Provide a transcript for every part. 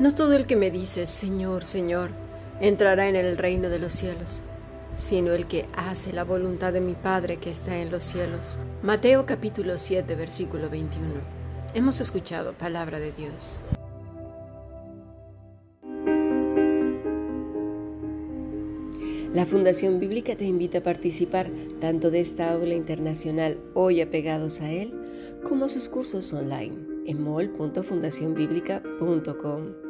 No todo el que me dice, Señor, Señor, entrará en el reino de los cielos, sino el que hace la voluntad de mi Padre que está en los cielos. Mateo capítulo 7, versículo 21. Hemos escuchado palabra de Dios. La Fundación Bíblica te invita a participar tanto de esta aula internacional hoy apegados a él, como a sus cursos online en mol.fundacionbiblica.com.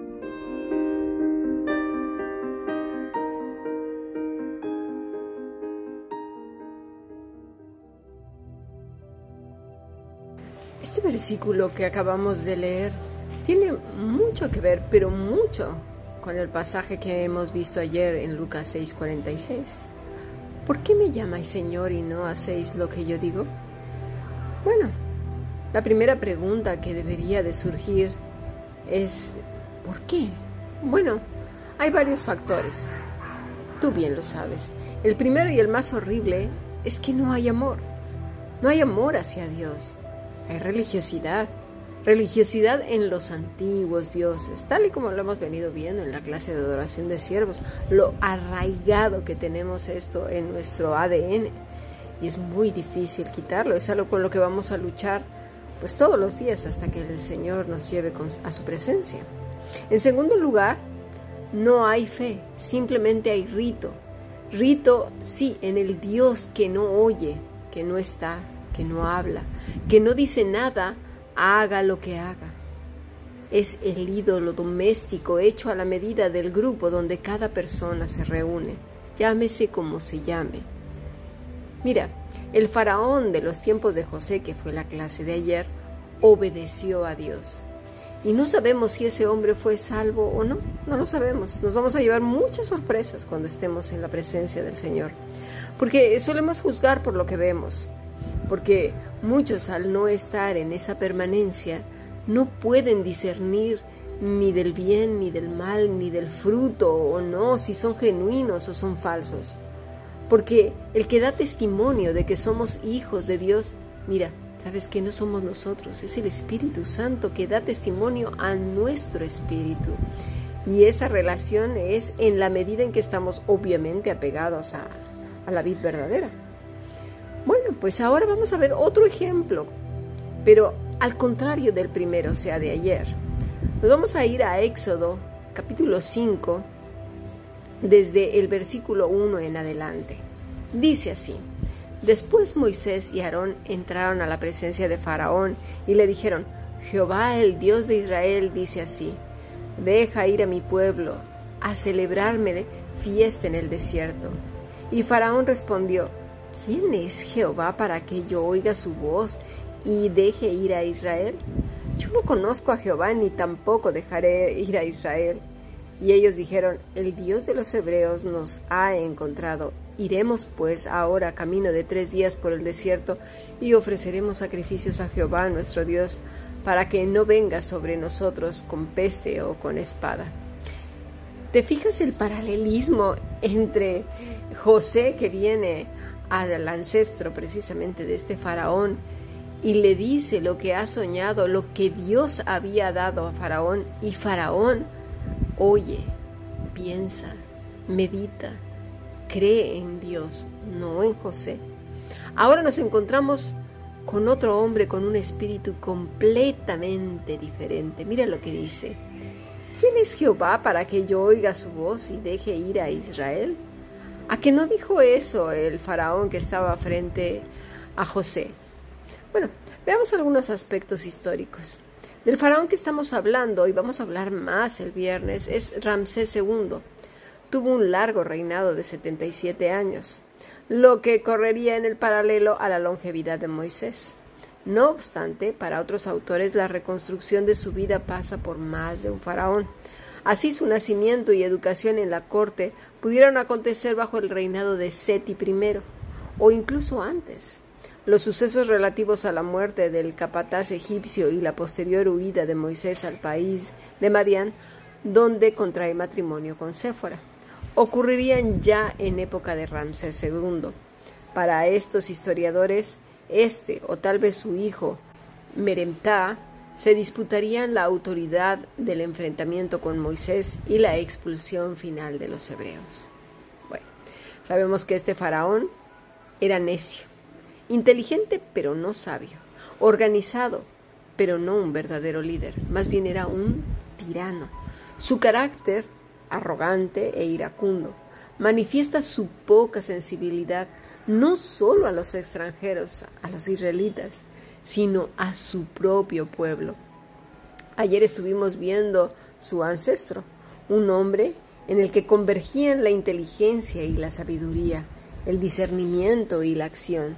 Este versículo que acabamos de leer tiene mucho que ver, pero mucho, con el pasaje que hemos visto ayer en Lucas 6:46. ¿Por qué me llamáis Señor y no hacéis lo que yo digo? Bueno, la primera pregunta que debería de surgir es ¿por qué? Bueno, hay varios factores. Tú bien lo sabes. El primero y el más horrible es que no hay amor. No hay amor hacia Dios. Hay religiosidad, religiosidad en los antiguos dioses, tal y como lo hemos venido viendo en la clase de adoración de siervos, lo arraigado que tenemos esto en nuestro ADN. Y es muy difícil quitarlo, es algo con lo que vamos a luchar pues todos los días hasta que el Señor nos lleve a su presencia. En segundo lugar, no hay fe, simplemente hay rito. Rito, sí, en el Dios que no oye, que no está, que no habla, que no dice nada, haga lo que haga. Es el ídolo doméstico hecho a la medida del grupo donde cada persona se reúne, llámese como se llame. Mira, el faraón de los tiempos de José, que fue la clase de ayer, obedeció a Dios. Y no sabemos si ese hombre fue salvo o no, no lo sabemos. Nos vamos a llevar muchas sorpresas cuando estemos en la presencia del Señor. Porque solemos juzgar por lo que vemos, porque muchos al no estar en esa permanencia no pueden discernir ni del bien, ni del mal, ni del fruto o no, si son genuinos o son falsos. Porque el que da testimonio de que somos hijos de Dios, mira, sabes que no somos nosotros, es el Espíritu Santo que da testimonio a nuestro espíritu. Y esa relación es en la medida en que estamos obviamente apegados a, a la vida verdadera. Bueno, pues ahora vamos a ver otro ejemplo, pero al contrario del primero, o sea, de ayer. Nos vamos a ir a Éxodo, capítulo 5, desde el versículo 1 en adelante. Dice así, después Moisés y Aarón entraron a la presencia de Faraón y le dijeron, Jehová el Dios de Israel dice así, deja ir a mi pueblo a celebrarme fiesta en el desierto. Y Faraón respondió, ¿quién es Jehová para que yo oiga su voz y deje ir a Israel? Yo no conozco a Jehová ni tampoco dejaré ir a Israel. Y ellos dijeron, el Dios de los hebreos nos ha encontrado. Iremos pues ahora camino de tres días por el desierto y ofreceremos sacrificios a Jehová nuestro Dios, para que no venga sobre nosotros con peste o con espada. ¿Te fijas el paralelismo entre José que viene al ancestro precisamente de este faraón y le dice lo que ha soñado, lo que Dios había dado a faraón y faraón oye, piensa, medita, cree en Dios, no en José. Ahora nos encontramos con otro hombre con un espíritu completamente diferente. Mira lo que dice. ¿Quién es Jehová para que yo oiga su voz y deje ir a Israel? ¿A que no dijo eso el faraón que estaba frente a José? Bueno, veamos algunos aspectos históricos. Del faraón que estamos hablando, y vamos a hablar más el viernes, es Ramsés II. Tuvo un largo reinado de 77 años, lo que correría en el paralelo a la longevidad de Moisés. No obstante, para otros autores la reconstrucción de su vida pasa por más de un faraón. Así su nacimiento y educación en la corte pudieron acontecer bajo el reinado de Seti I, o incluso antes. Los sucesos relativos a la muerte del capataz egipcio y la posterior huida de Moisés al país de Madián, donde contrae matrimonio con Séfora, ocurrirían ya en época de Ramsés II. Para estos historiadores, este o tal vez su hijo, Meremtá, se disputarían la autoridad del enfrentamiento con Moisés y la expulsión final de los hebreos. Bueno, sabemos que este faraón era necio, inteligente pero no sabio, organizado pero no un verdadero líder, más bien era un tirano. Su carácter, arrogante e iracundo, manifiesta su poca sensibilidad no solo a los extranjeros, a los israelitas, sino a su propio pueblo. Ayer estuvimos viendo su ancestro, un hombre en el que convergían la inteligencia y la sabiduría, el discernimiento y la acción.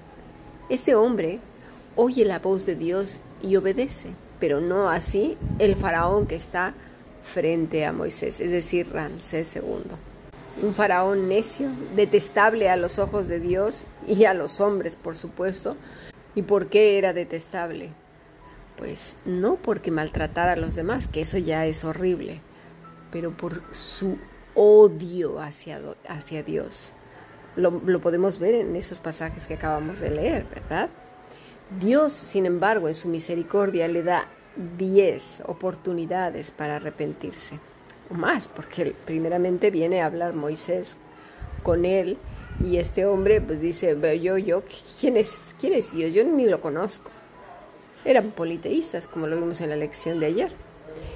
Este hombre oye la voz de Dios y obedece, pero no así el faraón que está frente a Moisés, es decir, Ramsés II. Un faraón necio, detestable a los ojos de Dios y a los hombres, por supuesto, ¿Y por qué era detestable? Pues no porque maltratara a los demás, que eso ya es horrible, pero por su odio hacia, hacia Dios. Lo, lo podemos ver en esos pasajes que acabamos de leer, ¿verdad? Dios, sin embargo, en su misericordia le da diez oportunidades para arrepentirse, o más, porque primeramente viene a hablar Moisés con él y este hombre pues dice, yo, yo, ¿quién es, ¿quién es Dios? Yo ni lo conozco. Eran politeístas, como lo vimos en la lección de ayer.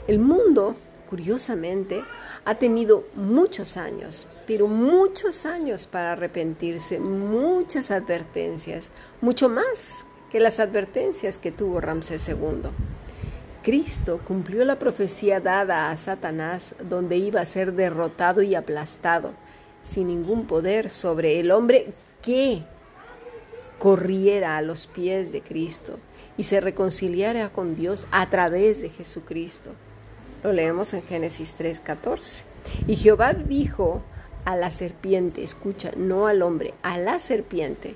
El mundo, curiosamente, ha tenido muchos años, pero muchos años para arrepentirse, muchas advertencias, mucho más que las advertencias que tuvo Ramsés II. Cristo cumplió la profecía dada a Satanás donde iba a ser derrotado y aplastado sin ningún poder sobre el hombre que corriera a los pies de Cristo y se reconciliara con Dios a través de Jesucristo. Lo leemos en Génesis 3:14. Y Jehová dijo a la serpiente, escucha, no al hombre, a la serpiente,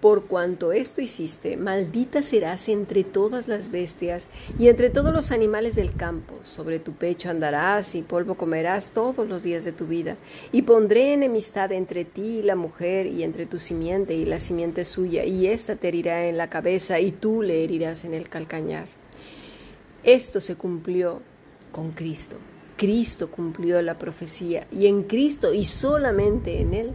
por cuanto esto hiciste, maldita serás entre todas las bestias y entre todos los animales del campo. Sobre tu pecho andarás y polvo comerás todos los días de tu vida. Y pondré enemistad entre ti y la mujer y entre tu simiente y la simiente suya, y ésta te herirá en la cabeza y tú le herirás en el calcañar. Esto se cumplió con Cristo. Cristo cumplió la profecía y en Cristo y solamente en Él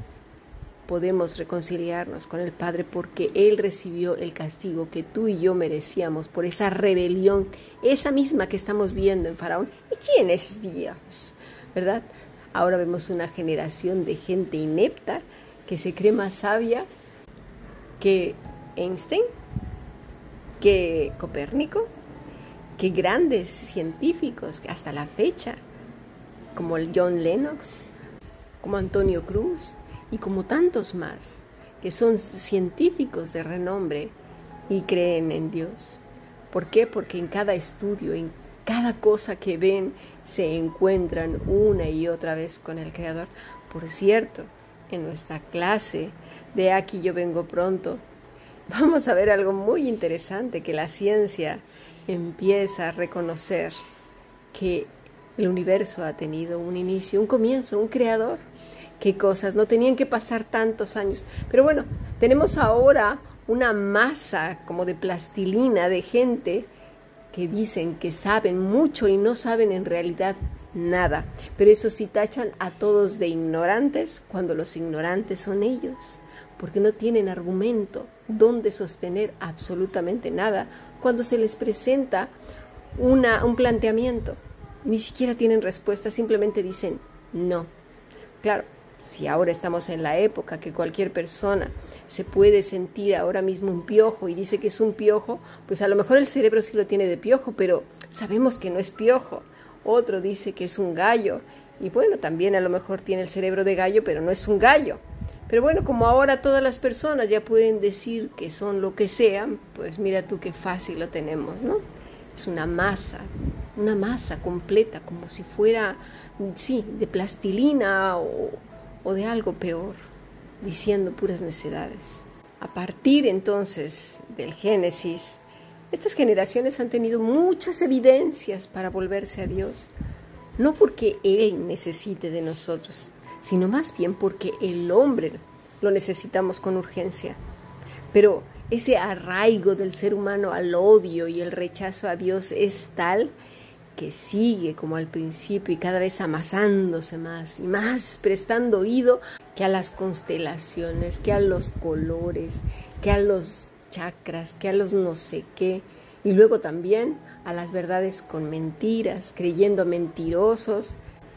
podemos reconciliarnos con el Padre porque Él recibió el castigo que tú y yo merecíamos por esa rebelión, esa misma que estamos viendo en Faraón. ¿Y quién es Dios? ¿Verdad? Ahora vemos una generación de gente inepta que se cree más sabia que Einstein, que Copérnico, que grandes científicos hasta la fecha, como John Lennox, como Antonio Cruz, y como tantos más que son científicos de renombre y creen en Dios. ¿Por qué? Porque en cada estudio, en cada cosa que ven, se encuentran una y otra vez con el Creador. Por cierto, en nuestra clase de Aquí yo vengo pronto, vamos a ver algo muy interesante, que la ciencia empieza a reconocer que el universo ha tenido un inicio, un comienzo, un creador qué cosas, no tenían que pasar tantos años. Pero bueno, tenemos ahora una masa como de plastilina de gente que dicen que saben mucho y no saben en realidad nada. Pero eso sí tachan a todos de ignorantes cuando los ignorantes son ellos, porque no tienen argumento donde sostener absolutamente nada cuando se les presenta una, un planteamiento. Ni siquiera tienen respuesta, simplemente dicen no. Claro, si ahora estamos en la época que cualquier persona se puede sentir ahora mismo un piojo y dice que es un piojo, pues a lo mejor el cerebro sí lo tiene de piojo, pero sabemos que no es piojo. Otro dice que es un gallo y bueno, también a lo mejor tiene el cerebro de gallo, pero no es un gallo. Pero bueno, como ahora todas las personas ya pueden decir que son lo que sean, pues mira tú qué fácil lo tenemos, ¿no? Es una masa, una masa completa, como si fuera, sí, de plastilina o, o de algo peor, diciendo puras necedades. A partir entonces del Génesis, estas generaciones han tenido muchas evidencias para volverse a Dios, no porque Él necesite de nosotros, sino más bien porque el hombre lo necesitamos con urgencia. Pero ese arraigo del ser humano al odio y el rechazo a Dios es tal que sigue como al principio y cada vez amasándose más y más, prestando oído que a las constelaciones, que a los colores, que a los chakras, que a los no sé qué, y luego también a las verdades con mentiras, creyendo mentirosos,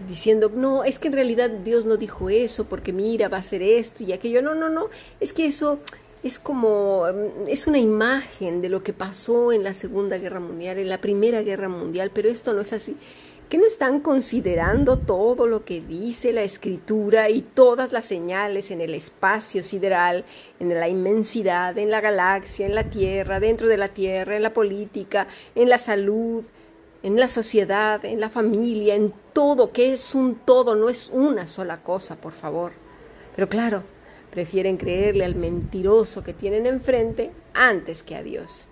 diciendo, no, es que en realidad Dios no dijo eso, porque mira, va a ser esto y aquello, no, no, no, es que eso es como, mm, es una imagen de lo que pasó en la Segunda Guerra Mundial, en la Primera Guerra Mundial, pero esto no es así. ¿Que no están considerando todo lo que dice la escritura y todas las señales en el espacio sideral, en la inmensidad, en la galaxia, en la Tierra, dentro de la Tierra, en la política, en la salud, en la sociedad, en la familia, en todo, que es un todo, no es una sola cosa, por favor? Pero claro, Prefieren creerle al mentiroso que tienen enfrente antes que a Dios.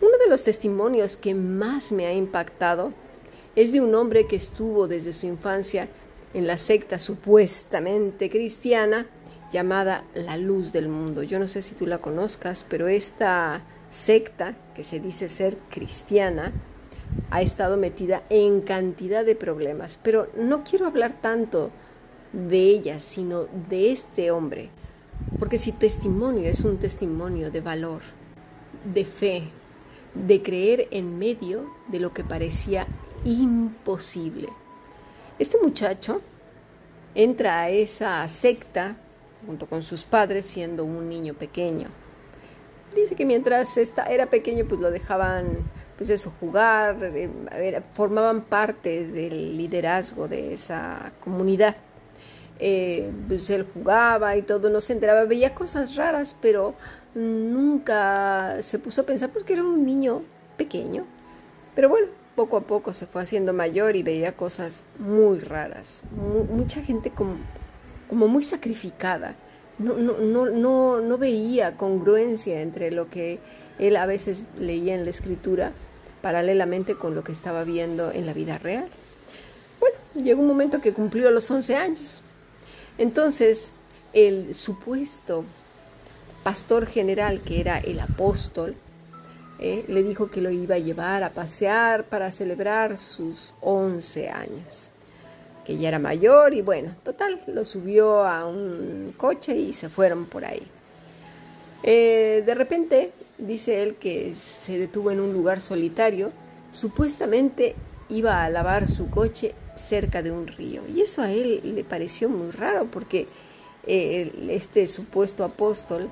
Uno de los testimonios que más me ha impactado es de un hombre que estuvo desde su infancia en la secta supuestamente cristiana llamada La Luz del Mundo. Yo no sé si tú la conozcas, pero esta secta, que se dice ser cristiana, ha estado metida en cantidad de problemas. Pero no quiero hablar tanto de ella, sino de este hombre. Porque si testimonio es un testimonio de valor, de fe, de creer en medio de lo que parecía imposible. Este muchacho entra a esa secta junto con sus padres siendo un niño pequeño. Dice que mientras era pequeño pues lo dejaban pues eso jugar, eh, formaban parte del liderazgo de esa comunidad eh, pues él jugaba y todo, no se enteraba, veía cosas raras, pero nunca se puso a pensar porque era un niño pequeño. Pero bueno, poco a poco se fue haciendo mayor y veía cosas muy raras, mucha gente como, como muy sacrificada. No, no, no, no, no veía congruencia entre lo que él a veces leía en la escritura paralelamente con lo que estaba viendo en la vida real. Bueno, llegó un momento que cumplió los 11 años entonces, el supuesto pastor general, que era el apóstol, eh, le dijo que lo iba a llevar a pasear para celebrar sus 11 años, que ya era mayor y bueno, total, lo subió a un coche y se fueron por ahí. Eh, de repente, dice él que se detuvo en un lugar solitario, supuestamente iba a lavar su coche cerca de un río. Y eso a él le pareció muy raro porque eh, este supuesto apóstol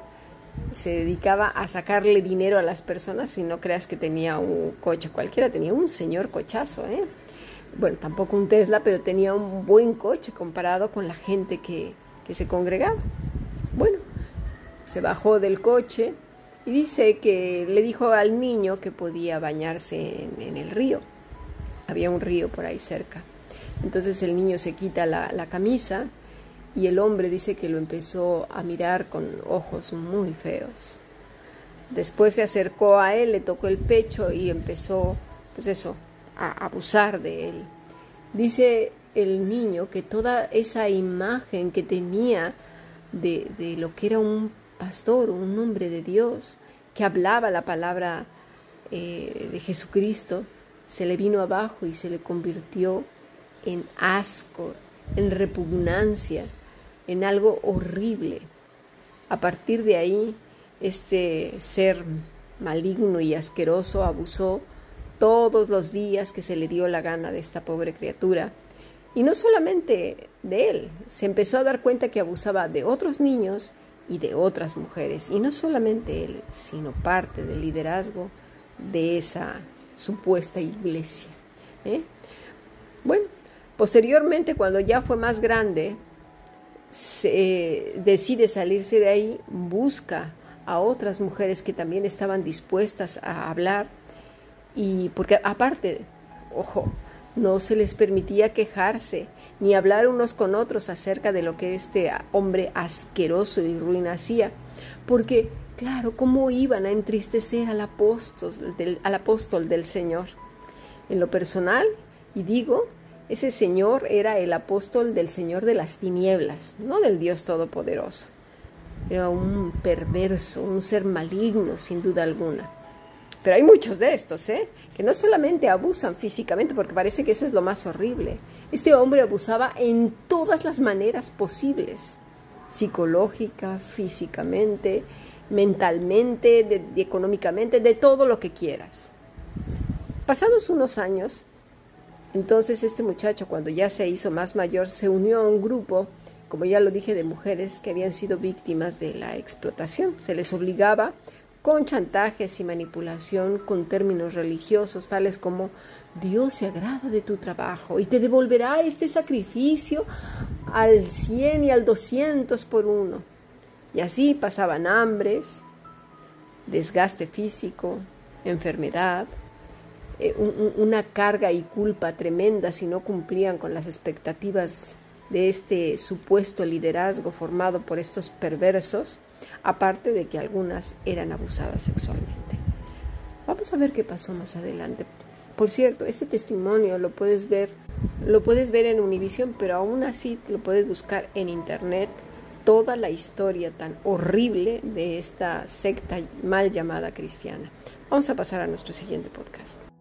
se dedicaba a sacarle dinero a las personas y no creas que tenía un coche cualquiera, tenía un señor cochazo, ¿eh? Bueno, tampoco un Tesla, pero tenía un buen coche comparado con la gente que, se congregaba. Bueno, se bajó del coche y dice que le dijo al niño que podía bañarse en el río. Había un río por ahí cerca. Entonces el niño se quita la, camisa y el hombre dice que lo empezó a mirar con ojos muy feos. Después se acercó a él, le tocó el pecho y empezó, pues eso, a abusar de él. Dice el niño que toda esa imagen que tenía de, de lo que era un pastor, un hombre de Dios, que hablaba la palabra eh, de Jesucristo, se le vino abajo y se le convirtió en asco, en repugnancia, en algo horrible. A partir de ahí, este ser maligno y asqueroso abusó todos los días que se le dio la gana de esta pobre criatura. Y no solamente de él, se empezó a dar cuenta que abusaba de otros niños y de otras mujeres. Y no solamente él, sino parte del liderazgo de esa supuesta iglesia. ¿eh? Bueno, Posteriormente, cuando ya fue más grande, se, decide salirse de ahí, busca a otras mujeres que también estaban dispuestas a hablar y porque aparte, ojo, no se les permitía quejarse ni hablar unos con otros acerca de lo que este hombre asqueroso y ruin hacía, porque, claro, ¿cómo iban a entristecer al apóstol del, al apóstol del Señor? En lo personal, y digo, ese Señor era el apóstol del Señor de las tinieblas, no del Dios Todopoderoso. Era un perverso, un ser maligno, sin duda alguna. Pero hay muchos de estos, ¿eh? que no solamente abusan físicamente, porque parece que eso es lo más horrible. Este hombre abusaba en todas las maneras posibles, psicológica, físicamente, mentalmente, económicamente, de todo lo que quieras. Pasados unos años, entonces este muchacho, cuando ya se hizo más mayor, se unió a un grupo, como ya lo dije, de mujeres que habían sido víctimas de la explotación. Se les obligaba con chantajes y manipulación con términos religiosos tales como Dios se agrada de tu trabajo y te devolverá este sacrificio al 100 y al 200 por uno. Y así pasaban hambres, desgaste físico, enfermedad, eh, una carga y culpa tremenda si no cumplían con las expectativas de este supuesto liderazgo formado por estos perversos, aparte de que algunas eran abusadas sexualmente. Vamos a ver qué pasó más adelante. Por cierto, este testimonio lo puedes ver, lo puedes ver en Univision, pero aún así lo puedes buscar en internet toda la historia tan horrible de esta secta mal llamada cristiana. Vamos a pasar a nuestro siguiente podcast.